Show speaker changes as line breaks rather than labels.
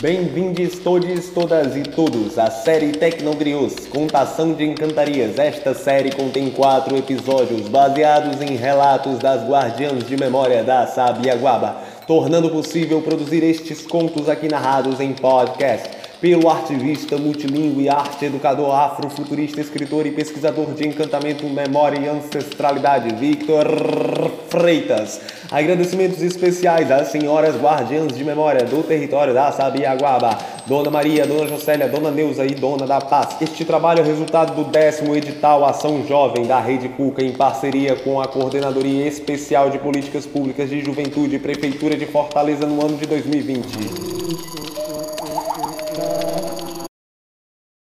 Bem-vindos todos, todas e todos à série Tecnogrios, Contação de Encantarias. Esta série contém quatro episódios baseados em relatos das guardiãs de memória da Sabiaguaba, tornando possível produzir estes contos aqui narrados em podcast pelo ativista multilingüe e arte educador afrofuturista, escritor e pesquisador de encantamento, memória e ancestralidade, Victor Freitas. Agradecimentos especiais às senhoras guardiãs de memória do território da Sabiaguaba, Dona Maria, Dona Jocélia, Dona Neuza e Dona da Paz. Este trabalho é resultado do décimo edital Ação Jovem da Rede Cuca, em parceria com a Coordenadoria Especial de Políticas Públicas de Juventude, Prefeitura de Fortaleza, no ano de 2020.